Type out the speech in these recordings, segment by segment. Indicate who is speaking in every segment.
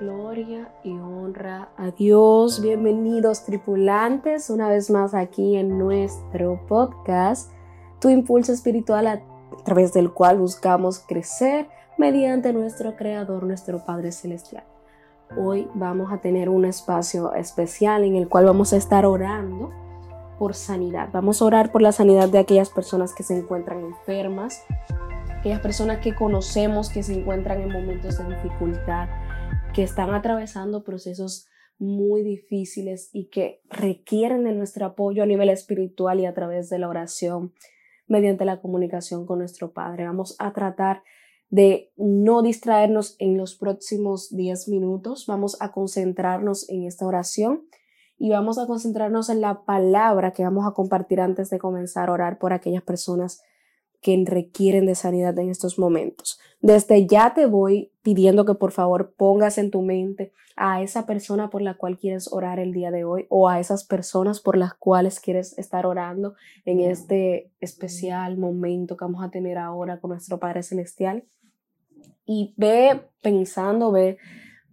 Speaker 1: Gloria y honra a Dios. Bienvenidos tripulantes una vez más aquí en nuestro podcast, Tu Impulso Espiritual a través del cual buscamos crecer mediante nuestro Creador, nuestro Padre Celestial. Hoy vamos a tener un espacio especial en el cual vamos a estar orando por sanidad. Vamos a orar por la sanidad de aquellas personas que se encuentran enfermas, aquellas personas que conocemos que se encuentran en momentos de dificultad, que están atravesando procesos muy difíciles y que requieren de nuestro apoyo a nivel espiritual y a través de la oración mediante la comunicación con nuestro Padre. Vamos a tratar de no distraernos en los próximos 10 minutos. Vamos a concentrarnos en esta oración y vamos a concentrarnos en la palabra que vamos a compartir antes de comenzar a orar por aquellas personas que requieren de sanidad en estos momentos. Desde ya te voy pidiendo que por favor pongas en tu mente a esa persona por la cual quieres orar el día de hoy o a esas personas por las cuales quieres estar orando en este especial momento que vamos a tener ahora con nuestro Padre Celestial. Y ve pensando, ve,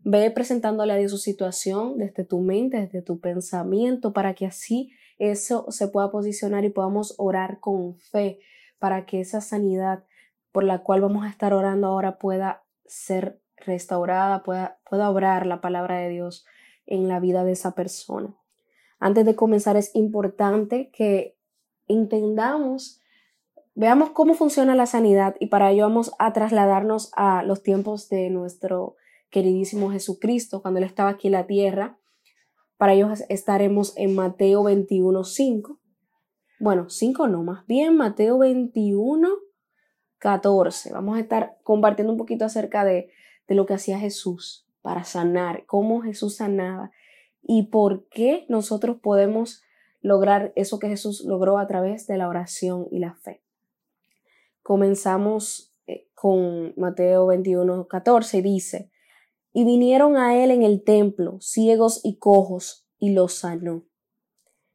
Speaker 1: ve presentándole a Dios su situación desde tu mente, desde tu pensamiento, para que así eso se pueda posicionar y podamos orar con fe, para que esa sanidad por la cual vamos a estar orando ahora pueda ser restaurada, pueda, pueda obrar la palabra de Dios en la vida de esa persona. Antes de comenzar es importante que entendamos Veamos cómo funciona la sanidad y para ello vamos a trasladarnos a los tiempos de nuestro queridísimo Jesucristo cuando Él estaba aquí en la tierra. Para ello estaremos en Mateo 21, 5. Bueno, 5 no, más bien Mateo 21, 14. Vamos a estar compartiendo un poquito acerca de, de lo que hacía Jesús para sanar, cómo Jesús sanaba y por qué nosotros podemos lograr eso que Jesús logró a través de la oración y la fe. Comenzamos eh, con Mateo 21, 14, dice, y vinieron a él en el templo ciegos y cojos, y los sanó.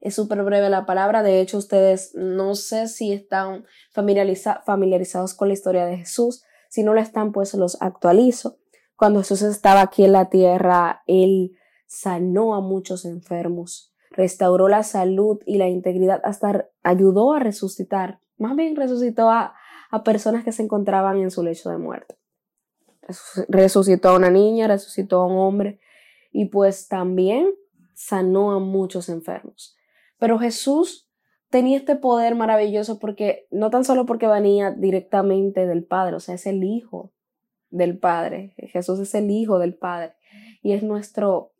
Speaker 1: Es súper breve la palabra, de hecho ustedes no sé si están familiarizados con la historia de Jesús, si no lo están pues los actualizo. Cuando Jesús estaba aquí en la tierra, él sanó a muchos enfermos, restauró la salud y la integridad, hasta ayudó a resucitar, más bien resucitó a, a personas que se encontraban en su lecho de muerte. Resucitó a una niña, resucitó a un hombre y pues también sanó a muchos enfermos. Pero Jesús tenía este poder maravilloso porque no tan solo porque venía directamente del Padre, o sea, es el Hijo del Padre. Jesús es el Hijo del Padre y es nuestro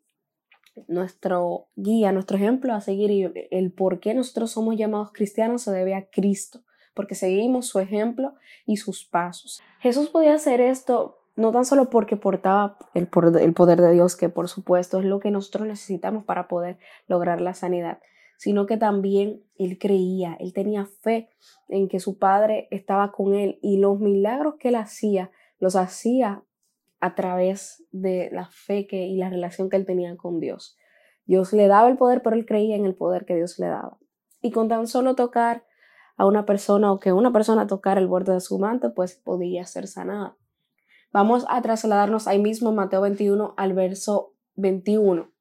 Speaker 1: nuestro guía, nuestro ejemplo a seguir y el por qué nosotros somos llamados cristianos se debe a Cristo porque seguimos su ejemplo y sus pasos. Jesús podía hacer esto no tan solo porque portaba el, poder de Dios, que por supuesto es lo que nosotros necesitamos para poder lograr la sanidad, sino que también él creía, él tenía fe en que su padre estaba con él y los milagros que él hacía, los hacía a través de la fe que, y la relación que él tenía con Dios. Dios le daba el poder, pero él creía en el poder que Dios le daba. Y con tan solo tocar a una persona o que una persona tocara el borde de su manto, pues podía ser sanada. Vamos a trasladarnos ahí mismo en Mateo 21 al verso 21.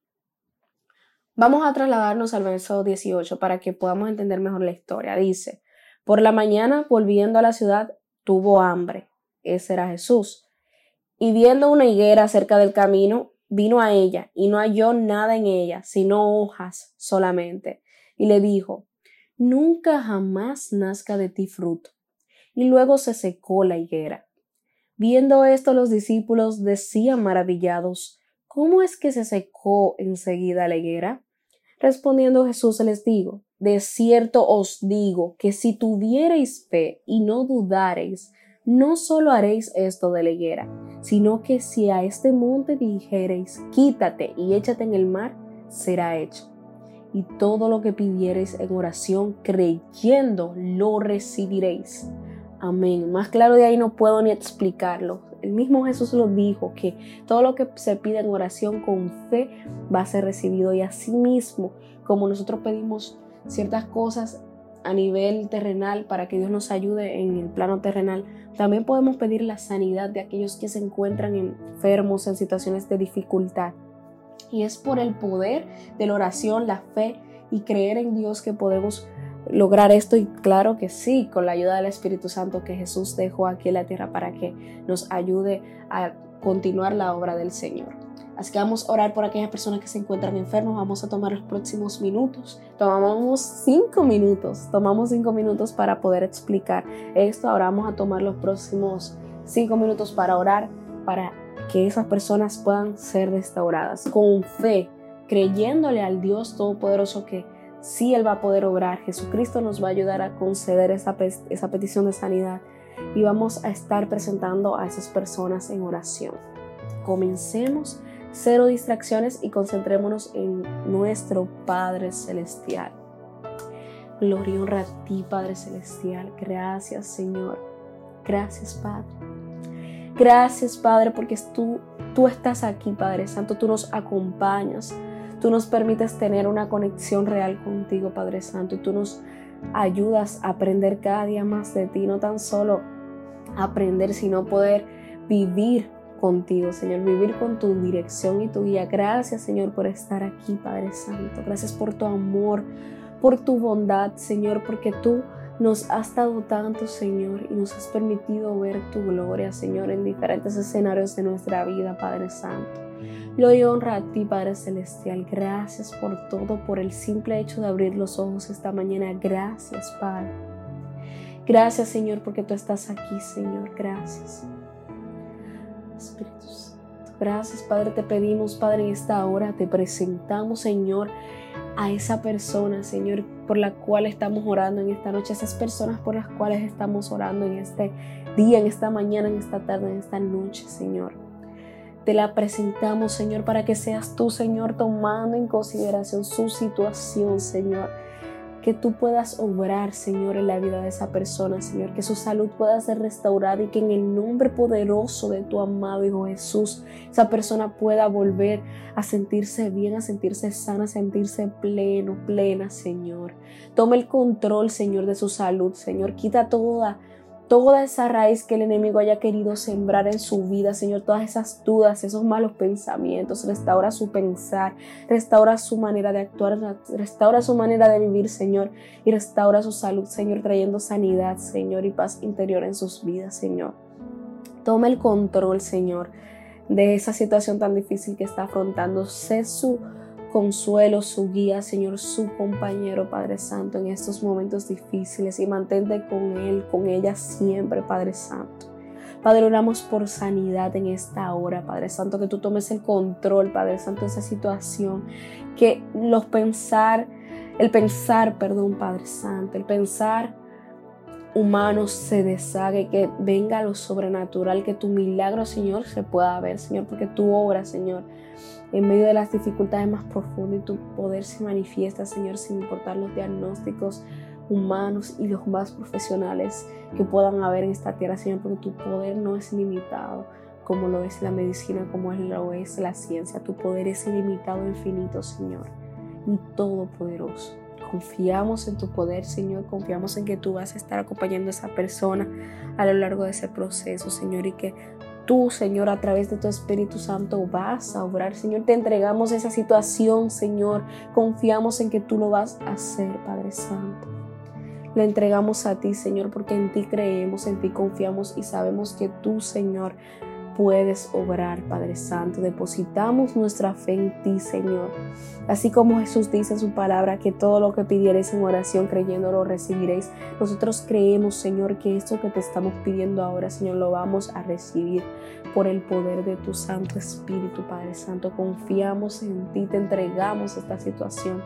Speaker 1: Vamos a trasladarnos al verso 18 para que podamos entender mejor la historia. Dice, por la mañana, volviendo a la ciudad, tuvo hambre. Ese era Jesús. Y viendo una higuera cerca del camino, vino a ella y no halló nada en ella, sino hojas solamente. Y le dijo, nunca jamás nazca de ti fruto. Y luego se secó la higuera. Viendo esto los discípulos decían maravillados, ¿cómo es que se secó enseguida la higuera? Respondiendo Jesús les digo, de cierto os digo que si tuviereis fe y no dudareis, no solo haréis esto de la higuera, sino que si a este monte dijereis, quítate y échate en el mar, será hecho y todo lo que pidiereis en oración creyendo lo recibiréis. Amén. Más claro de ahí no puedo ni explicarlo. El mismo Jesús lo dijo, que todo lo que se pide en oración con fe va a ser recibido. Y así mismo, como nosotros pedimos ciertas cosas a nivel terrenal para que Dios nos ayude en el plano terrenal. También podemos pedir la sanidad de aquellos que se encuentran enfermos en situaciones de dificultad. Y es por el poder de la oración, la fe y creer en Dios que podemos lograr esto y claro que sí, con la ayuda del Espíritu Santo que Jesús dejó aquí en la tierra para que nos ayude a continuar la obra del Señor. Así que vamos a orar por aquellas personas que se encuentran enfermas. Vamos a tomar los próximos minutos. Tomamos cinco minutos. Tomamos cinco minutos para poder explicar esto. Ahora vamos a tomar los próximos cinco minutos para orar para que esas personas puedan ser restauradas con fe, creyéndole al Dios Todopoderoso que sí Él va a poder obrar. Jesucristo nos va a ayudar a conceder esa, esa petición de sanidad y vamos a estar presentando a esas personas en oración. Comencemos cero distracciones y concentrémonos en nuestro Padre Celestial. Gloria y honra a ti, Padre Celestial. Gracias, Señor. Gracias, Padre. Gracias, Padre, porque tú, tú estás aquí, Padre Santo. Tú nos acompañas. Tú nos permites tener una conexión real contigo, Padre Santo. Y tú nos ayudas a aprender cada día más de ti. No tan solo aprender, sino poder vivir contigo, Señor, vivir con tu dirección y tu guía. Gracias, Señor, por estar aquí, Padre Santo. Gracias por tu amor, por tu bondad, Señor, porque tú nos has dado tanto, Señor, y nos has permitido ver tu gloria, Señor, en diferentes escenarios de nuestra vida, Padre Santo. Lo honra a ti, Padre Celestial. Gracias por todo, por el simple hecho de abrir los ojos esta mañana. Gracias, Padre. Gracias, Señor, porque tú estás aquí, Señor. Gracias. Espíritu Gracias, Padre, te pedimos, Padre, en esta hora te presentamos, Señor, a esa persona, Señor, por la cual estamos orando en esta noche, esas personas por las cuales estamos orando en este día, en esta mañana, en esta tarde, en esta noche, Señor. Te la presentamos, Señor, para que seas tú, Señor, tomando en consideración su situación, Señor que tú puedas obrar, Señor, en la vida de esa persona, Señor, que su salud pueda ser restaurada y que en el nombre poderoso de tu amado Hijo Jesús, esa persona pueda volver a sentirse bien, a sentirse sana, a sentirse pleno, plena, Señor. Toma el control, Señor, de su salud, Señor. Quita toda toda esa raíz que el enemigo haya querido sembrar en su vida, Señor, todas esas dudas, esos malos pensamientos, restaura su pensar, restaura su manera de actuar, restaura su manera de vivir, Señor, y restaura su salud, Señor, trayendo sanidad, Señor, y paz interior en sus vidas, Señor. Toma el control, Señor, de esa situación tan difícil que está afrontando. Sé su consuelo, su guía, Señor, su compañero, Padre Santo, en estos momentos difíciles y mantente con Él, con ella siempre, Padre Santo. Padre, oramos por sanidad en esta hora, Padre Santo, que tú tomes el control, Padre Santo, de esa situación, que los pensar, el pensar, perdón, Padre Santo, el pensar humano se deshaga que venga lo sobrenatural, que tu milagro, Señor, se pueda ver, Señor, porque tu obra, Señor, en medio de las dificultades más profundas y tu poder se manifiesta, Señor, sin importar los diagnósticos humanos y los más profesionales que puedan haber en esta tierra, Señor, porque tu poder no es limitado como lo es la medicina, como lo es la ciencia. Tu poder es ilimitado, infinito, Señor, y todopoderoso. Confiamos en tu poder, Señor, confiamos en que tú vas a estar acompañando a esa persona a lo largo de ese proceso, Señor, y que tú, Señor, a través de tu Espíritu Santo vas a obrar. Señor, te entregamos esa situación, Señor. Confiamos en que tú lo vas a hacer, Padre Santo. Le entregamos a ti, Señor, porque en ti creemos, en ti confiamos y sabemos que tú, Señor, puedes obrar, Padre Santo. Depositamos nuestra fe en ti, Señor. Así como Jesús dice en su palabra que todo lo que pidierais en oración creyendo lo recibiréis. Nosotros creemos, Señor, que esto que te estamos pidiendo ahora, Señor, lo vamos a recibir por el poder de tu Santo Espíritu, Padre Santo. Confiamos en ti, te entregamos esta situación.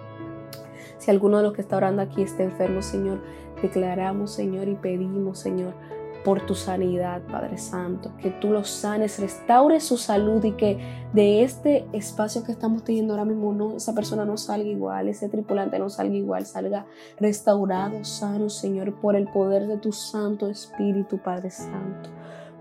Speaker 1: Si alguno de los que está orando aquí está enfermo, Señor, declaramos, Señor, y pedimos, Señor, por tu sanidad, Padre Santo, que tú los sanes, restaures su salud y que de este espacio que estamos teniendo ahora mismo no, esa persona no salga igual, ese tripulante no salga igual, salga restaurado, sano, Señor, por el poder de tu Santo Espíritu, Padre Santo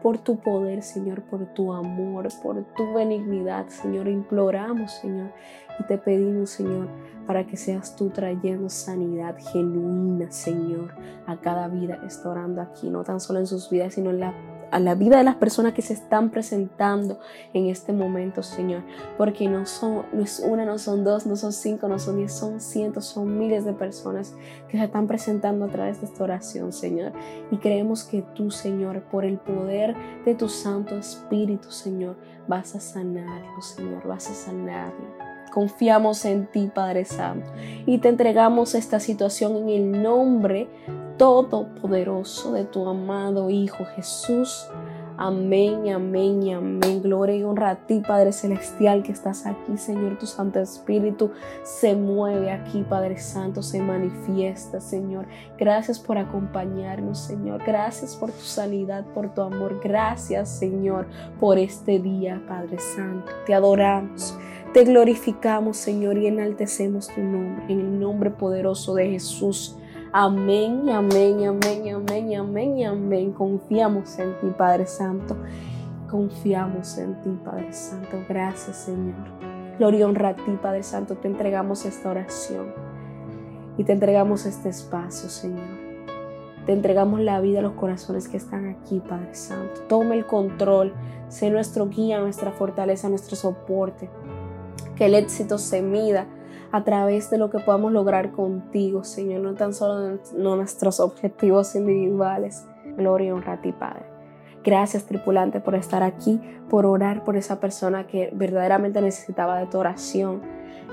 Speaker 1: por tu poder, Señor, por tu amor, por tu benignidad, Señor. Imploramos, Señor, y te pedimos, Señor, para que seas tú trayendo sanidad genuina, Señor, a cada vida que está orando aquí, no tan solo en sus vidas, sino en la a la vida de las personas que se están presentando en este momento, Señor. Porque no son, no es una, no son dos, no son cinco, no son diez, son cientos, son miles de personas que se están presentando a través de esta oración, Señor. Y creemos que tú, Señor, por el poder de tu Santo Espíritu, Señor, vas a sanarlo, Señor, vas a sanarlo. Confiamos en ti, Padre Santo, y te entregamos esta situación en el nombre todopoderoso de tu amado Hijo Jesús. Amén, amén, amén. Gloria y honra a ti, Padre Celestial, que estás aquí, Señor. Tu Santo Espíritu se mueve aquí, Padre Santo, se manifiesta, Señor. Gracias por acompañarnos, Señor. Gracias por tu sanidad, por tu amor. Gracias, Señor, por este día, Padre Santo. Te adoramos. Te glorificamos, Señor, y enaltecemos tu nombre, en el nombre poderoso de Jesús. Amén, amén, amén, amén, amén, amén. Confiamos en ti, Padre Santo. Confiamos en ti, Padre Santo. Gracias, Señor. Gloria y honra a ti, Padre Santo. Te entregamos esta oración y te entregamos este espacio, Señor. Te entregamos la vida a los corazones que están aquí, Padre Santo. Toma el control. Sé nuestro guía, nuestra fortaleza, nuestro soporte que el éxito se mida a través de lo que podamos lograr contigo, Señor, no tan solo nuestros objetivos individuales. Gloria y honra a ti, Padre. Gracias, tripulante, por estar aquí, por orar por esa persona que verdaderamente necesitaba de tu oración.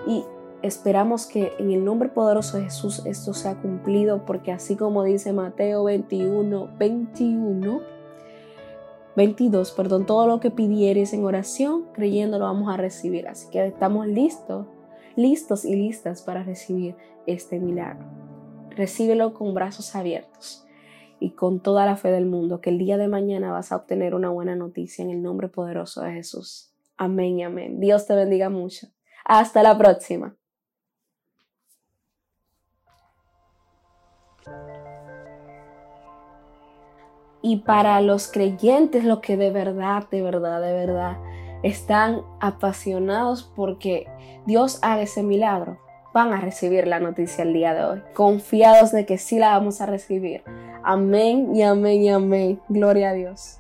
Speaker 1: Y esperamos que en el nombre poderoso de Jesús esto sea cumplido, porque así como dice Mateo 21, 21, 22, perdón, todo lo que pidieres en oración, creyendo lo vamos a recibir. Así que estamos listos, listos y listas para recibir este milagro. Recíbelo con brazos abiertos y con toda la fe del mundo, que el día de mañana vas a obtener una buena noticia en el nombre poderoso de Jesús. Amén y amén. Dios te bendiga mucho. Hasta la próxima. y para los creyentes, los que de verdad, de verdad, de verdad están apasionados porque Dios haga ese milagro, van a recibir la noticia el día de hoy, confiados de que sí la vamos a recibir. Amén y amén y amén. Gloria a Dios.